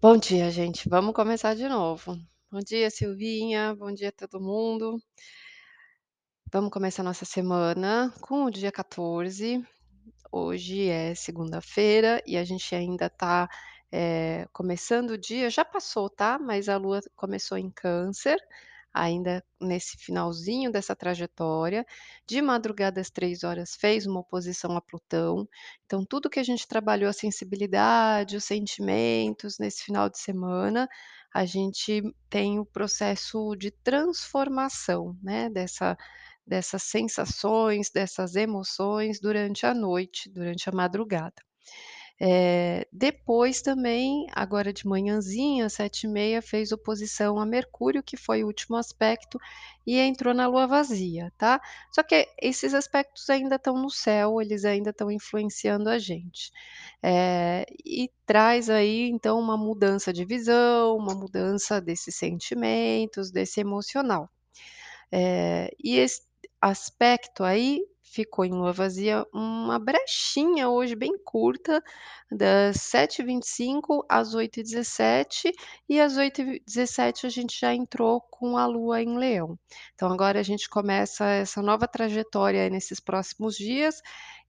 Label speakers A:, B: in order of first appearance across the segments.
A: Bom dia, gente. Vamos começar de novo. Bom dia, Silvinha. Bom dia, todo mundo. Vamos começar nossa semana com o dia 14. Hoje é segunda-feira e a gente ainda tá, eh, começando o dia já passou, tá, mas a lua começou em Câncer, ainda nesse finalzinho dessa trajetória. De madrugada às 3h fez uma oposição a Plutão, então tudo que a gente trabalhou a sensibilidade, os sentimentos nesse final de semana, a gente tem o processo de transformação, né, dessa dessas sensações, dessas emoções durante a noite, durante a madrugada. Eh, depois também, agora de manhãzinha, às 7h30, fez oposição a Mercúrio, que foi o último aspecto, e entrou na lua vazia, tá. Só que esses aspectos ainda estão no céu, eles ainda estão influenciando a gente. Eh, e traz aí, então, uma mudança de visão, uma mudança desses sentimentos, desse emocional. Eh, e esse aspecto aí ficou em lua vazia uma brechinha hoje bem curta, das 7h25 às 8h17, e às 8h17 a gente já entrou com a lua em Leão. Então agora a gente começa essa nova trajetória nesses próximos dias,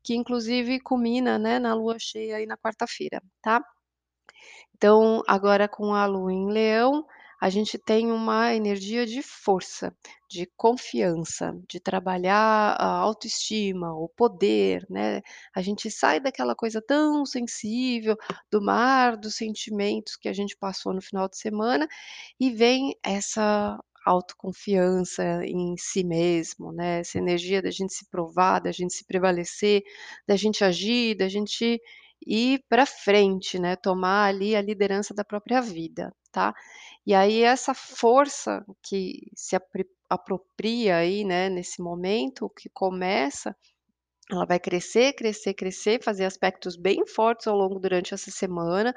A: que inclusive culmina, né, na lua cheia aí na quarta-feira, tá. Então, agora com a lua em Leão, a gente tem uma energia de força, de confiança, de trabalhar a autoestima, o poder, né. A gente sai daquela coisa tão sensível, do mar dos sentimentos que a gente passou no final de semana, e vem essa autoconfiança em si mesmo, né, essa energia da gente se provar, da gente se prevalecer, da gente agir, da gente ir pra frente, né, tomar ali a liderança da própria vida, tá. E aí essa força que se apropria aí, né, nesse momento que começa, ela vai crescer, crescer, crescer, fazer aspectos bem fortes ao longo durante essa semana,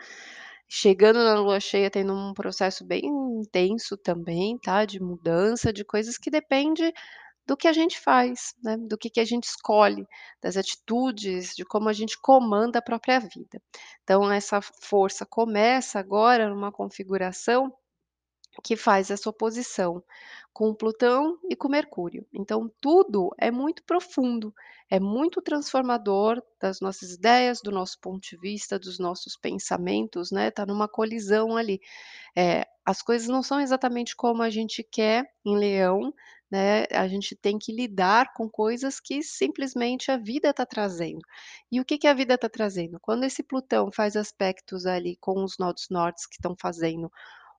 A: chegando na lua cheia tendo um processo bem intenso também, tá, de mudança, de coisas que depende do que a gente faz, né, do que que a gente escolhe, das atitudes, de como a gente comanda a própria vida. Então essa força começa agora numa configuração que faz essa oposição com Plutão e com Mercúrio. Então tudo é muito profundo, é muito transformador das nossas ideias, do nosso ponto de vista, dos nossos pensamentos, né, tá numa colisão ali. Eh, as coisas não são exatamente como a gente quer em Leão, né, a gente tem que lidar com coisas que simplesmente a vida tá trazendo. E o que que a vida tá trazendo? Quando esse Plutão faz aspectos ali com os nodos nortes que estão fazendo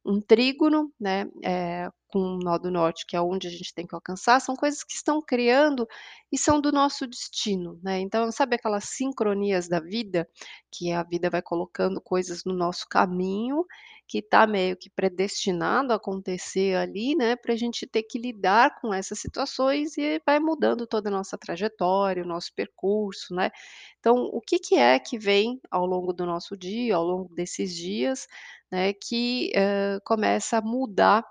A: um trígono, né, eh, com o nó do norte, que é onde a gente tem que alcançar, são coisas que estão criando e são do nosso destino, né. Então sabe aquelas sincronias da vida, que a vida vai colocando coisas no nosso caminho, que tá meio que predestinado a acontecer ali, né, pra gente ter que lidar com essas situações e vai mudando toda a nossa trajetória, o nosso percurso, né. Então o que que é que vem ao longo do nosso dia, ao longo desses dias, né, que, hã, começa a mudar,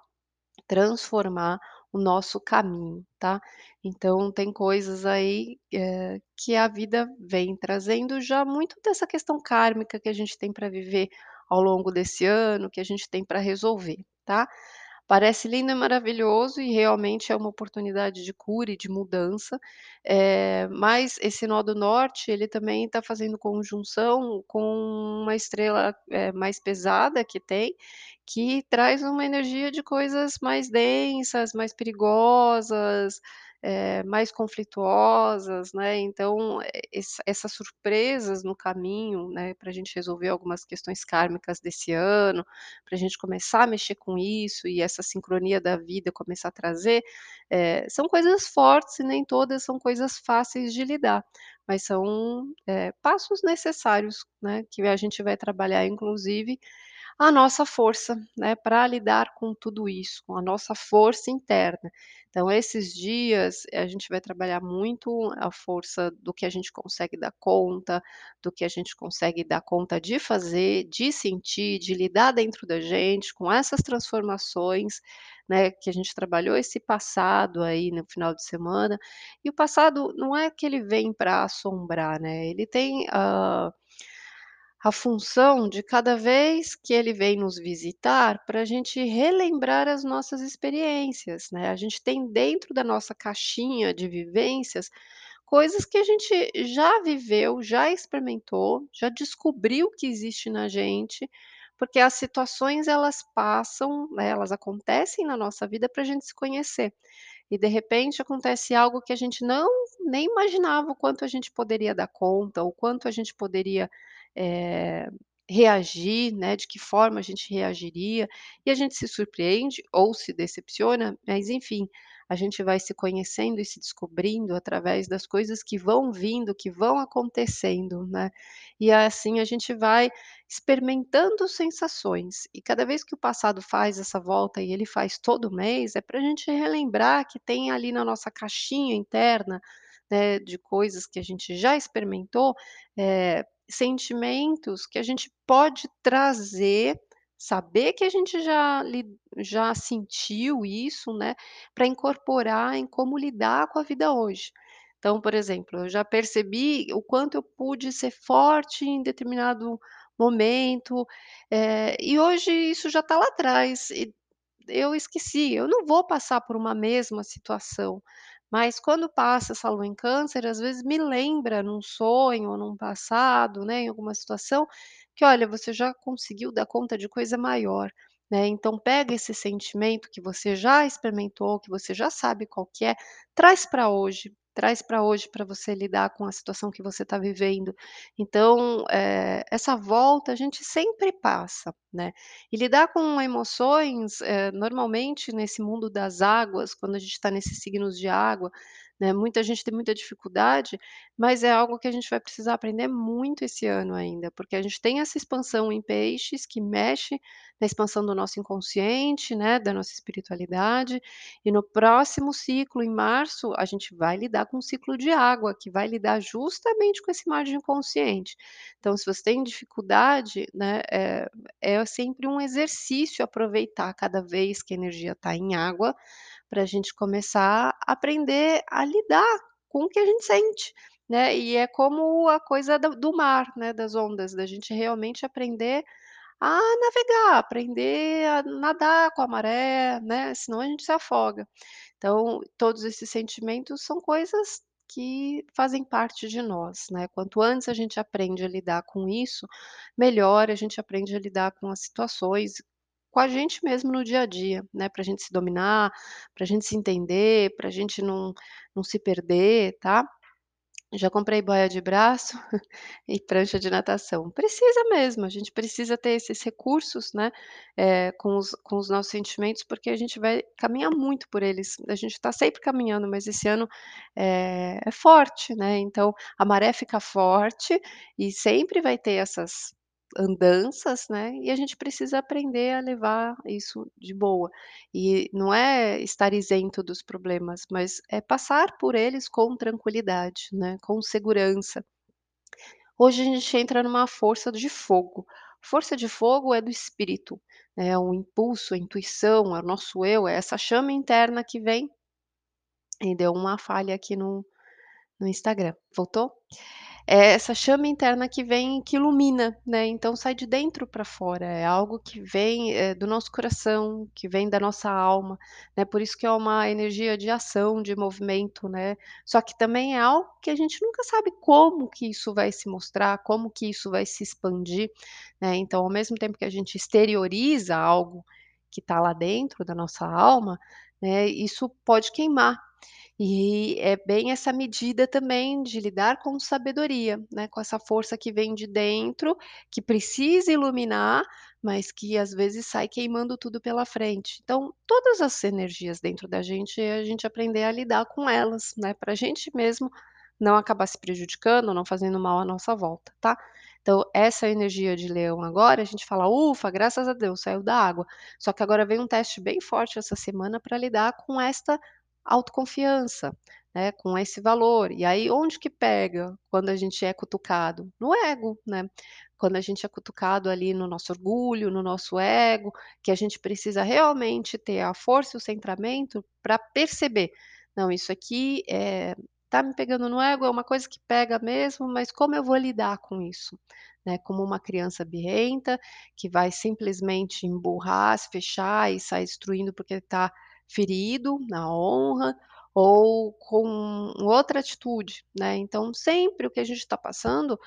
A: transformar o nosso caminho, tá. Então tem coisas aí, eh, que a vida vem trazendo já muito dessa questão kármica que a gente tem pra viver ao longo desse ano, que a gente tem pra resolver, tá. Parece lindo e maravilhoso e realmente é uma oportunidade de cura e de mudança, eh, mas esse nó do norte, ele também tá fazendo conjunção com uma estrela, eh, mais pesada que tem, que traz uma energia de coisas mais densas, mais perigosas, eh, mais conflituosas, né. Então essa essas surpresas no caminho, né, pra gente resolver algumas questões kármicas desse ano, pra gente começar a mexer com isso e essa sincronia da vida começar a trazer, eh, são coisas fortes e nem todas são coisas fáceis de lidar, mas são, eh, passos necessários, né, que a gente vai trabalhar inclusive a nossa força, né, pra lidar com tudo isso, com a nossa força interna. Então esses dias a gente vai trabalhar muito a força do que a gente consegue dar conta, do que a gente consegue dar conta de fazer, de sentir, de lidar dentro da gente com essas transformações, né, que a gente trabalhou esse passado aí no final de semana, e o passado não é que ele vem pra assombrar, né, ele tem, hã a função de cada vez que ele vem nos visitar, para a gente relembrar as nossas experiências, né. A gente tem dentro da nossa caixinha de vivências, coisas que a gente já viveu, já experimentou, já descobriu que existe na gente, porque as situações elas passam, né, elas acontecem na nossa vida para a gente se conhecer. E de repente acontece algo que a gente não nem imaginava o quanto a gente poderia dar conta, o quanto a gente poderia, eh, reagir, né, de que forma a gente reagiria, e a gente se surpreende ou se decepciona, mas enfim, a gente vai se conhecendo e se descobrindo através das coisas que vão vindo, que vão acontecendo, né. E assim a gente vai experimentando sensações. E cada vez que o passado faz essa volta, e ele faz todo mês, é para a gente relembrar que tem ali na nossa caixinha interna, né, de coisas que a gente já experimentou, eh, sentimentos que a gente pode trazer, saber que a gente já já sentiu isso, né, para incorporar em como lidar com a vida hoje. Então, por exemplo, eu já percebi o quanto eu pude ser forte em determinado momento, eh, e hoje isso já está lá atrás e eu esqueci, eu não vou passar por uma mesma situação, mas quando passa essa lua em câncer, às vezes me lembra num sonho ou num passado, né, em alguma situação, que olha, você já conseguiu dar conta de coisa maior, né, então pega esse sentimento que você já experimentou, que você já sabe qual que é, traz para hoje, traz para hoje para você lidar com a situação que você está vivendo. Então, eh, essa volta a gente sempre passa, né. E lidar com emoções, eh, normalmente nesse mundo das águas, quando a gente está nesses signos de água, né, muita gente tem muita dificuldade, mas é algo que a gente vai precisar aprender muito esse ano ainda, porque a gente tem essa expansão em peixes que mexe na expansão do nosso inconsciente, né, da nossa espiritualidade, e no próximo ciclo, em março, a gente vai lidar com um ciclo de água, que vai lidar justamente com esse mar de inconsciente. Então, se você tem dificuldade, né, eh, é sempre um exercício aproveitar cada vez que a energia está em água, para a gente começar a aprender a lidar com o que a gente sente, né. E é como a coisa do mar, né, das ondas, da gente realmente aprender a navegar, aprender a nadar com a maré, né, senão a gente se afoga. Então, todos esses sentimentos são coisas que fazem parte de nós, né. Quanto antes a gente aprende a lidar com isso, melhor a gente aprende a lidar com as situações, com a gente mesmo no dia a dia, né, para a gente se dominar, para a gente se entender, para a gente não não se perder, tá. Já comprei boia de braço e prancha de natação. Precisa mesmo, a gente precisa ter esses recursos, né, eh, com os com os nossos sentimentos, porque a gente vai caminhar muito por eles. A gente está sempre caminhando, mas esse ano, eh, é forte, né, então a maré fica forte e sempre vai ter essas andanças, né, e a gente precisa aprender a levar isso de boa. E não é estar isento dos problemas, mas é passar por eles com tranquilidade, né, com segurança. Hoje a gente entra numa força de fogo. Força de fogo é do espírito, é o impulso, a intuição, é o nosso eu, é essa chama interna que vem e deu uma falha aqui no no Instagram. Voltou? É essa chama interna que vem que ilumina, né, então sai de dentro para fora, é algo que vem, eh, do nosso coração, que vem da nossa alma, né, por isso que é uma energia de ação, de movimento, né, só que também é algo que a gente nunca sabe como que isso vai se mostrar, como que isso vai se expandir, né, então ao mesmo tempo que a gente exterioriza algo que está lá dentro da nossa alma, né, isso pode queimar. E é bem essa medida também de lidar com sabedoria, né, com essa força que vem de dentro, que precisa iluminar, mas que às vezes sai queimando tudo pela frente. Então, todas as energias dentro da gente, a gente aprender a lidar com elas, né, pra gente mesmo não acabar se prejudicando, não fazendo mal à nossa volta, tá. Então, essa energia de leão agora, a gente fala: "Ufa, graças a Deus, saiu da água". Só que agora vem um teste bem forte essa semana para lidar com esta autoconfiança, né, com esse valor. E aí onde que pega quando a gente é cutucado? No ego, né. Quando a gente é cutucado ali no nosso orgulho, no nosso ego, que a gente precisa realmente ter a força e o centramento para perceber: "Não, isso aqui, eh, tá me pegando no ego, é uma coisa que pega mesmo, mas como eu vou lidar com isso? Né, como uma criança birrenta, que vai simplesmente emburrar, se fechar e sair destruindo porque está ferido na honra, ou com outra atitude, né. Então sempre o que a gente está passando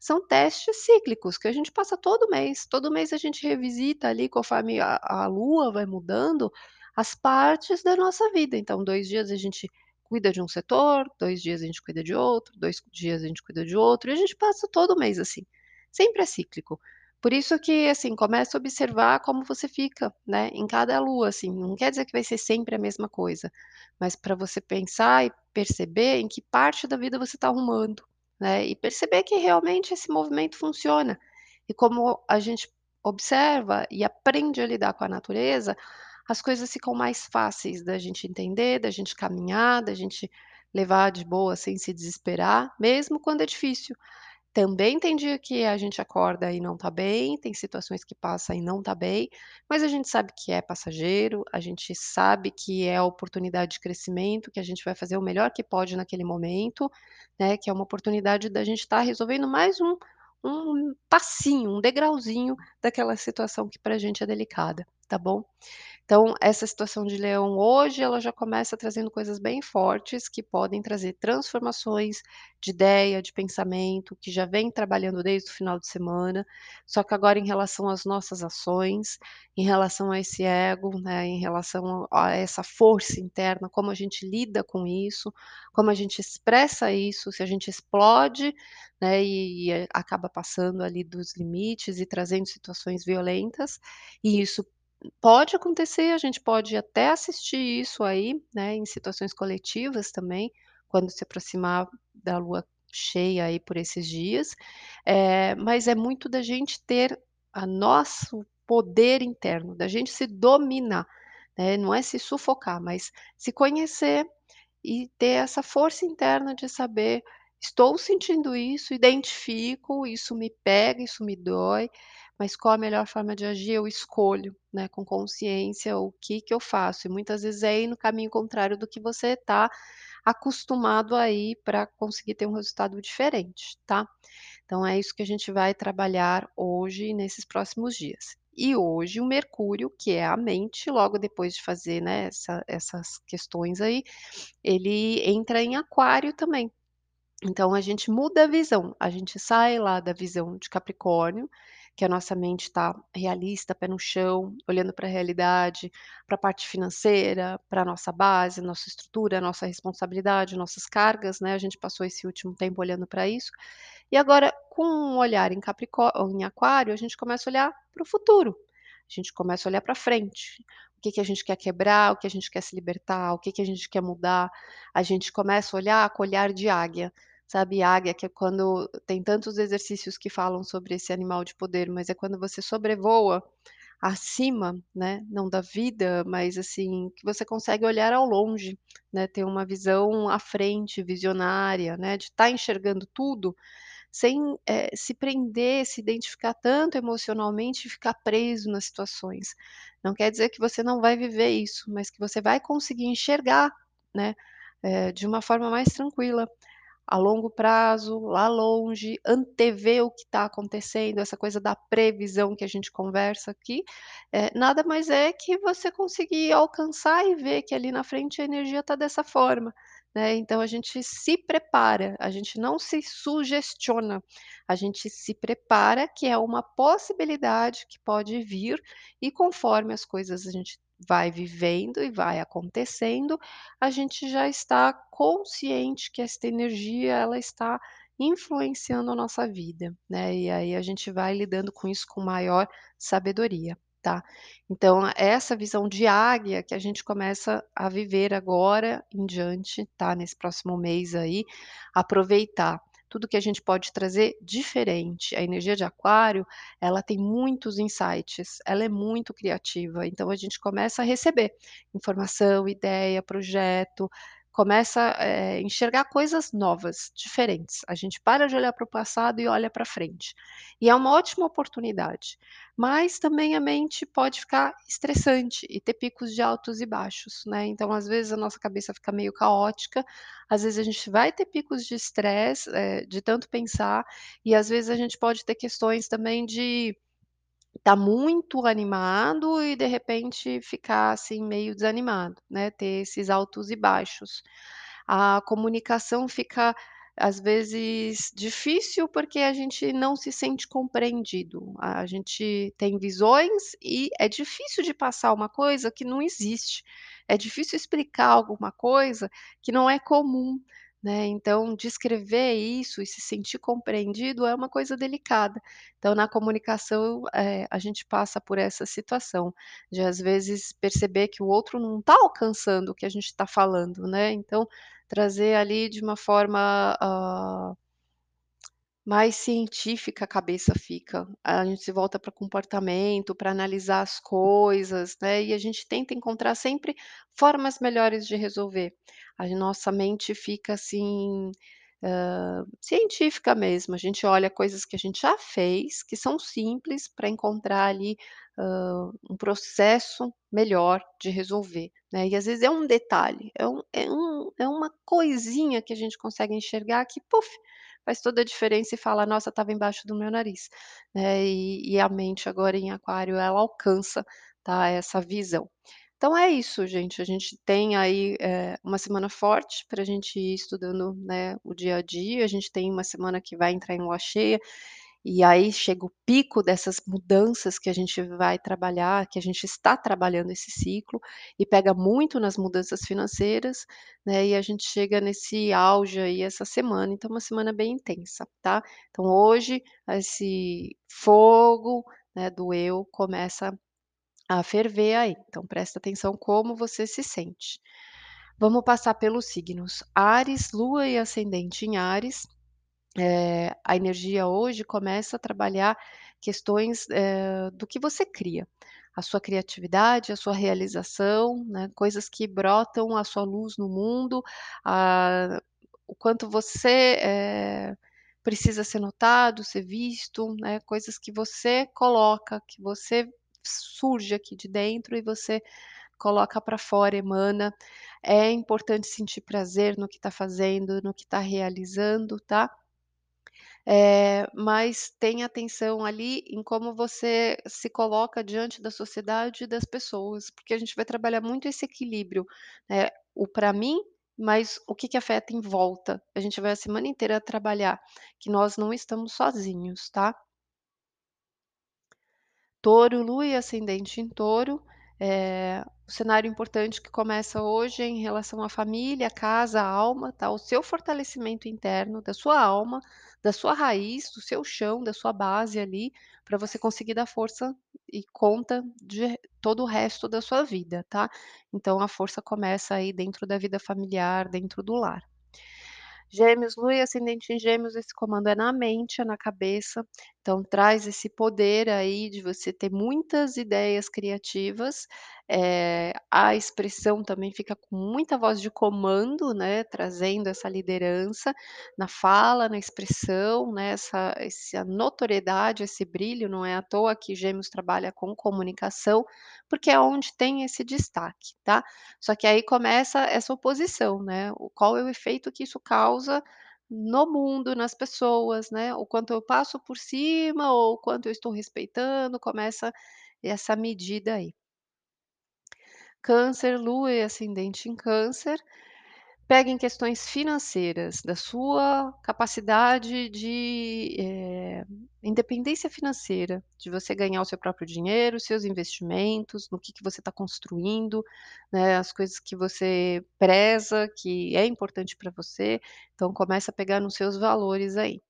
A: são testes cíclicos que a gente passa todo mês. Todo mês a gente revisita ali, conforme a a lua vai mudando, as partes da nossa vida. Então 2 dias a gente cuida de um setor, 2 dias a gente cuida de outro, 2 dias a gente cuida de outro, e a gente passa todo mês assim. Sempre é cíclico. Por isso que, assim, começa a observar como você fica, né, em cada lua, assim, não quer dizer que vai ser sempre a mesma coisa, mas para você pensar e perceber em que parte da vida você está arrumando, né, e perceber que realmente esse movimento funciona. E como a gente observa e aprende a lidar com a natureza, as coisas ficam mais fáceis da gente entender, da gente caminhar, da gente levar de boa sem se desesperar, mesmo quando é difícil. Também tem dia que a gente acorda e não tá bem, tem situações que passa e não tá bem, mas a gente sabe que é passageiro, a gente sabe que é oportunidade de crescimento, que a gente vai fazer o melhor que pode naquele momento, né, que é uma oportunidade da gente estar resolvendo mais um um passinho, um degrauzinho daquela situação que pra gente é delicada, tá bom? Então, essa situação de leão hoje, ela já começa trazendo coisas bem fortes que podem trazer transformações de ideia, de pensamento, que já vem trabalhando desde o final de semana, só que agora em relação às nossas ações, em relação a esse ego, né, em relação a essa força interna, como a gente lida com isso, como a gente expressa isso, se a gente explode, né, e e acaba passando ali dos limites e trazendo situações violentas, e isso Pode acontecer, a gente pode até assistir isso aí, né, em situações coletivas também, quando se aproximar da lua cheia aí por esses dias, eh, mas é muito da gente ter a nosso poder interno, da gente se dominar, né, não é se sufocar, mas se conhecer e ter essa força interna de saber: "Estou sentindo isso, identifico, isso me pega, isso me dói, mas qual a melhor forma de agir? Eu escolho, né, com consciência o que que eu faço", e muitas vezes é ir no caminho contrário do que você está acostumado a ir pra conseguir ter um resultado diferente, tá. Então é isso que a gente vai trabalhar hoje nesses próximos dias. E hoje o Mercúrio, que é a mente, logo depois de fazer, né, essa essas questões aí, ele entra em Aquário também. Então a gente muda a visão, a gente sai lá da visão de Capricórnio, que a nossa mente está realista, pé no chão, olhando para a realidade, para a parte financeira, para a nossa base, nossa estrutura, nossa responsabilidade, nossas cargas, né, a gente passou esse último tempo olhando para isso. E agora, com um olhar em Capricó em Aquário, a gente começa a olhar para o futuro, a gente começa a olhar para frente. O que que a gente quer quebrar, o que a gente quer se libertar, o que que a gente quer mudar. A gente começa a olhar com olhar de águia, sabe, águia que é quando tem tantos exercícios que falam sobre esse animal de poder, mas é quando você sobrevoa acima, né, não da vida, mas assim, que você consegue olhar ao longe, né, ter uma visão à frente, visionária, né, de estar enxergando tudo sem, eh, se prender, se identificar tanto emocionalmente e ficar preso nas situações. Não quer dizer que você não vai viver isso, mas que você vai conseguir enxergar, né, eh, de uma forma mais tranquila, a longo prazo, lá longe, antever o que está acontecendo, essa coisa da previsão que a gente conversa aqui, eh, nada mais é que você conseguir alcançar e ver que ali na frente a energia está dessa forma, né. Então a gente se prepara, a gente não se sugestiona, a gente se prepara que é uma possibilidade que pode vir, e conforme as coisas a gente vai vivendo e vai acontecendo, a gente já está consciente que esta energia ela está influenciando a nossa vida, né, e aí a gente vai lidando com isso com maior sabedoria, tá. Então essa visão de águia que a gente começa a viver agora em diante, tá, nesse próximo mês aí, aproveitar tudo que a gente pode trazer diferente. A energia de Aquário, ela tem muitos insights, ela é muito criativa, então a gente começa a receber informação, ideia, projeto, começa, eh, enxergar coisas novas, diferentes. A gente para de olhar para o passado e olha para frente. E é uma ótima oportunidade, mas também a mente pode ficar estressante e ter picos de altos e baixos, né. Então, às vezes, a nossa cabeça fica meio caótica, às vezes a gente vai ter picos de estresse, eh, de tanto pensar, e às vezes a gente pode ter questões também de estar muito animado e de repente ficar, assim, meio desanimado, né, ter esses altos e baixos. A comunicação fica, às vezes, difícil, porque a gente não se sente compreendido. A gente tem visões e é difícil de passar uma coisa que não existe. É difícil explicar alguma coisa que não é comum, né. Então descrever isso e se sentir compreendido é uma coisa delicada. Então na comunicação, eh, a gente passa por essa situação, de às vezes perceber que o outro não está alcançando o que a gente está falando, né. Então trazer ali de uma forma, hã mais científica a cabeça fica. A gente se volta para comportamento, para analisar as coisas, né, e a gente tenta encontrar sempre formas melhores de resolver. A nossa mente fica assim, científica mesmo, a gente olha coisas que a gente já fez, que são simples, para encontrar ali, um processo melhor de resolver, né. E às vezes é um detalhe, é um é um é uma coisinha que a gente consegue enxergar que, puf, faz toda a diferença e fala: "Nossa, estava embaixo do meu nariz", né. E e a mente agora em aquário, ela alcança, tá, essa visão. Então é isso gente, a gente tem aí, eh, uma semana forte para a gente ir estudando, né, o dia a dia, a gente tem uma semana que vai entrar em lua cheia, e aí chega o pico dessas mudanças que a gente vai trabalhar, que a gente está trabalhando esse ciclo, e pega muito nas mudanças financeiras, né, e a gente chega nesse auge aí essa semana, então uma semana bem intensa, tá. Então hoje, esse fogo, né, do eu começa a ferver aí, então presta atenção como você se sente. Vamos passar pelos signos, Áries, lua e ascendente em Áries, eh, a energia hoje começa a trabalhar questões, eh, do que você cria, a sua criatividade, a sua realização, né, coisas que brotam a sua luz no mundo, ah, o quanto você, eh, precisa ser notado, ser visto, né, coisas que você coloca, que você surge aqui de dentro e você coloca para fora, emana. É importante sentir prazer no que está fazendo, no que está realizando, tá. Eh, mas tenha atenção ali em como você se coloca diante da sociedade e das pessoas, porque a gente vai trabalhar muito esse equilíbrio, né, o para mim, mas o que que afeta em volta. A gente vai a semana inteira trabalhar que nós não estamos sozinhos, tá. Touro, lua e ascendente em touro, eh, o cenário importante que começa hoje é em relação à família, casa, alma, tá, o seu fortalecimento interno, da sua alma, da sua raiz, do seu chão, da sua base ali, para você conseguir dar força e conta de todo o resto da sua vida, tá. Então a força começa aí dentro da vida familiar, dentro do lar. Gêmeos, lua e ascendente em gêmeos, esse comando é na mente, é na cabeça, então traz esse poder aí de você ter muitas ideias criativas, eh, a expressão também fica com muita voz de comando, né, trazendo essa liderança na fala, na expressão, né, essa essa notoriedade, esse brilho, não é à toa que gêmeos trabalha com comunicação, porque é onde tem esse destaque, tá. Só que aí começa essa oposição, né, qual é o efeito que isso causa no mundo, nas pessoas, né, o quanto eu passo por cima ou o quanto eu estou respeitando, começa essa medida aí. Câncer, lua e ascendente em câncer, pega em questões financeiras, da sua capacidade de, eh, independência financeira, de você ganhar o seu próprio dinheiro, seus investimentos, no que que você está construindo, né, as coisas que você preza, que é importante para você, então começa a pegar nos seus valores aí.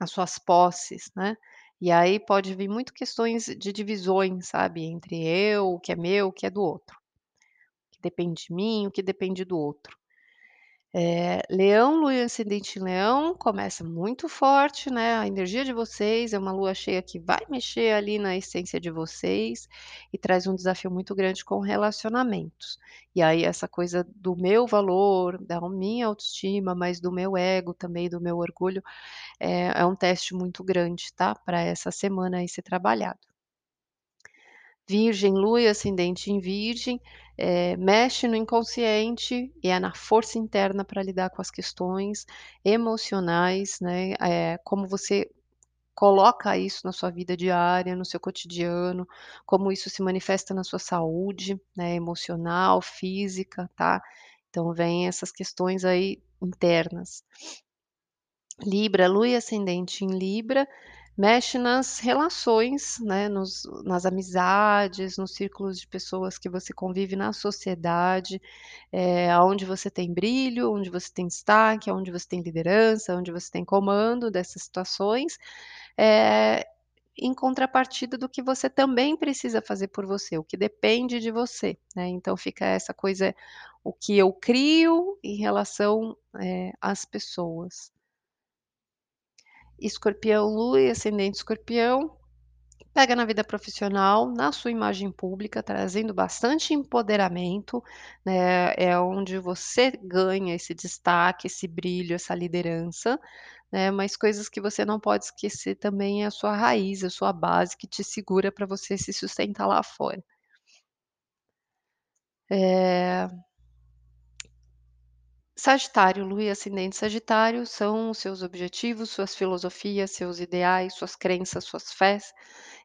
A: Nas suas posses, né. E aí pode vir muito questões de divisões, sabe, entre eu, o que é meu, o que é do outro. O que depende de mim, o que depende do outro. Eh, Leão, lua em ascendente em Leão, começa muito forte, né, a energia de vocês, é uma lua cheia que vai mexer ali na essência de vocês, e traz um desafio muito grande com relacionamentos. E aí essa coisa do meu valor, da minha autoestima, mas do meu ego também, do meu orgulho, é é um teste muito grande, tá, para essa semana aí ser trabalhado. Virgem, lua e ascendente em Virgem, eh, mexe no inconsciente e é na força interna para lidar com as questões emocionais, né, eh, como você coloca isso na sua vida diária, no seu cotidiano, como isso se manifesta na sua saúde, né, emocional, física, tá. Então vem essas questões aí internas. Libra, lua e ascendente em Libra, mexe nas relações, né, nos nas amizades, nos círculos de pessoas que você convive na sociedade, eh, aonde você tem brilho, onde você tem destaque, aonde você tem liderança, onde você tem comando dessas situações, eh, em contrapartida do que você também precisa fazer por você, o que depende de você, né, então fica essa coisa, o que eu crio em relação, eh, às pessoas. Escorpião, lua e ascendente escorpião, pega na vida profissional, na sua imagem pública, trazendo bastante empoderamento, né, é onde você ganha esse destaque, esse brilho, essa liderança, né, mas coisas que você não pode esquecer também é a sua raiz, a sua base que te segura para você se sustentar lá fora. Eh Sagitário, lua e ascendente Sagitário são seus objetivos, suas filosofias, seus ideais, suas crenças, suas fés.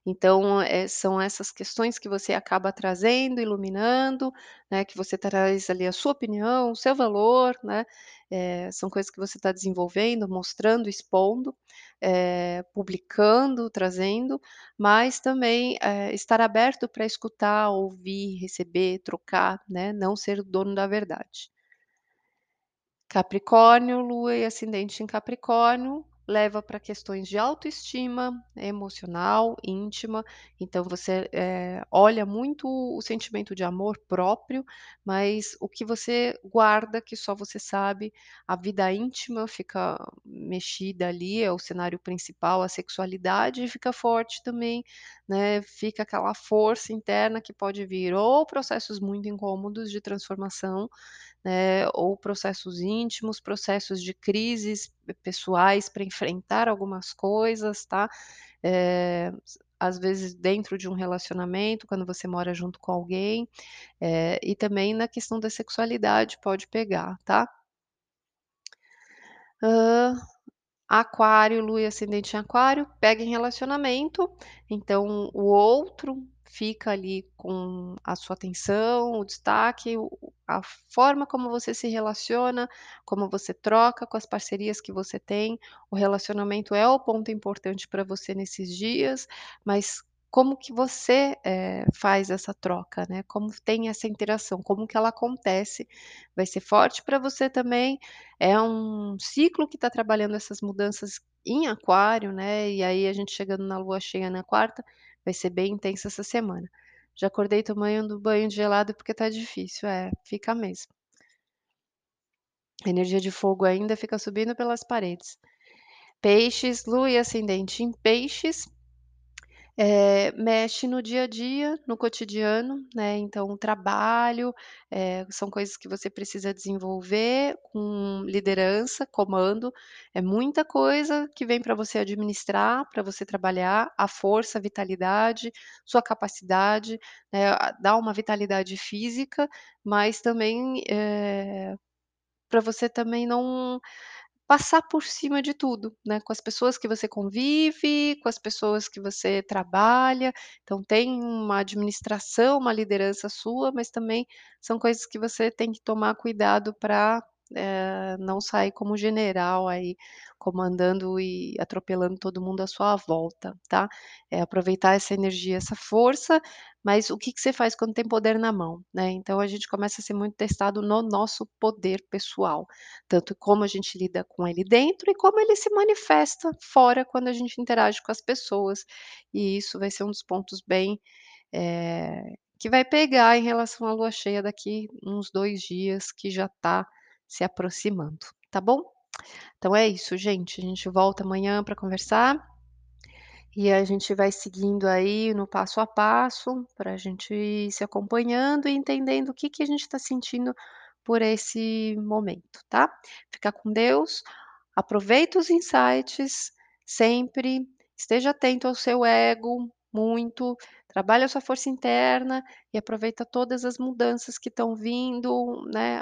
A: Então, eh, são essas questões que você acaba trazendo, iluminando, né, que você traz ali a sua opinião, o seu valor, né, eh, são coisas que você está desenvolvendo, mostrando, expondo, eh, publicando, trazendo, mas também, estar aberto para escutar, ouvir, receber, trocar, né, não ser o dono da verdade. Capricórnio, lua e ascendente em Capricórnio, leva para questões de autoestima emocional, íntima, então você, eh, olha muito o sentimento de amor próprio, mas o que você guarda que só você sabe, a vida íntima fica mexida ali, é o cenário principal, a sexualidade fica forte também, né, fica aquela força interna que pode vir ou processos muito incômodos de transformação, né, ou processos íntimos, processos de crises pessoais para enfrentar algumas coisas, tá. Eh, às vezes dentro de um relacionamento, quando você mora junto com alguém, eh, e também na questão da sexualidade pode pegar, tá. Hã, Aquário, lua e ascendente em Aquário, pega em relacionamento, então o outro fica ali com a sua atenção, o destaque, a forma como você se relaciona, como você troca com as parcerias que você tem, o relacionamento é o ponto importante para você nesses dias, mas como que você, eh, faz essa troca, né, como tem essa interação, como que ela acontece, vai ser forte para você também, é um ciclo que está trabalhando essas mudanças em Aquário, né, e aí a gente chegando na lua cheia na quarta, vai ser bem intensa essa semana. Já acordei tomando banho gelado porque tá difícil, é, fica mesmo. A energia de fogo ainda fica subindo pelas paredes. Peixes, lua e ascendente em Peixes, eh, mexe no dia a dia, no cotidiano, né, então trabalho, eh, são coisas que você precisa desenvolver com liderança, comando, é muita coisa que vem para você administrar, para você trabalhar, a força, a vitalidade, sua capacidade, né, dá uma vitalidade física, mas também, eh, para você também não Passar por cima de tudo, né, com as pessoas que você convive, com as pessoas que você trabalha, então tem uma administração, uma liderança sua, mas também são coisas que você tem que tomar cuidado para não sair como general aí, comandando e atropelando todo mundo à sua volta, tá. É aproveitar essa energia, essa força, mas o que que você faz quando tem poder na mão, né, então a gente começa a ser muito testado no nosso poder pessoal, tanto como a gente lida com ele dentro e como ele se manifesta fora quando a gente interage com as pessoas, e isso vai ser um dos pontos bem, eh, que vai pegar em relação à lua cheia daqui uns 2 dias que já tá se aproximando, tá bom? Então é isso, gente, a gente volta amanhã para conversar e a gente vai seguindo aí no passo a passo, para a gente ir se acompanhando e entendendo o que que a gente está sentindo por esse momento, tá? Fica com Deus, aproveita os insights sempre, esteja atento ao seu ego muito, trabalhe a sua força interna e aproveita todas as mudanças que estão vindo, né,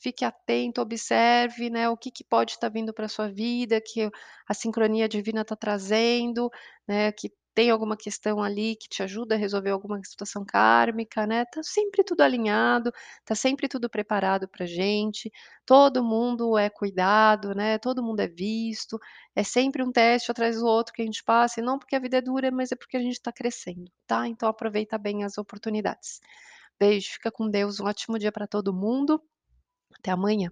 A: fique atento, observe, né, o que que pode estar vindo para sua vida, que a sincronia divina está trazendo, né, que tem alguma questão ali que te ajuda a resolver alguma situação kármica, né, tá sempre tudo alinhado, tá sempre tudo preparado pra gente, todo mundo é cuidado, né, todo mundo é visto, é sempre um teste atrás do outro que a gente passa, e não porque a vida é dura, mas é porque a gente está crescendo, tá? Então aproveita bem as oportunidades. Beijo, fica com Deus, um ótimo dia para todo mundo, até amanhã.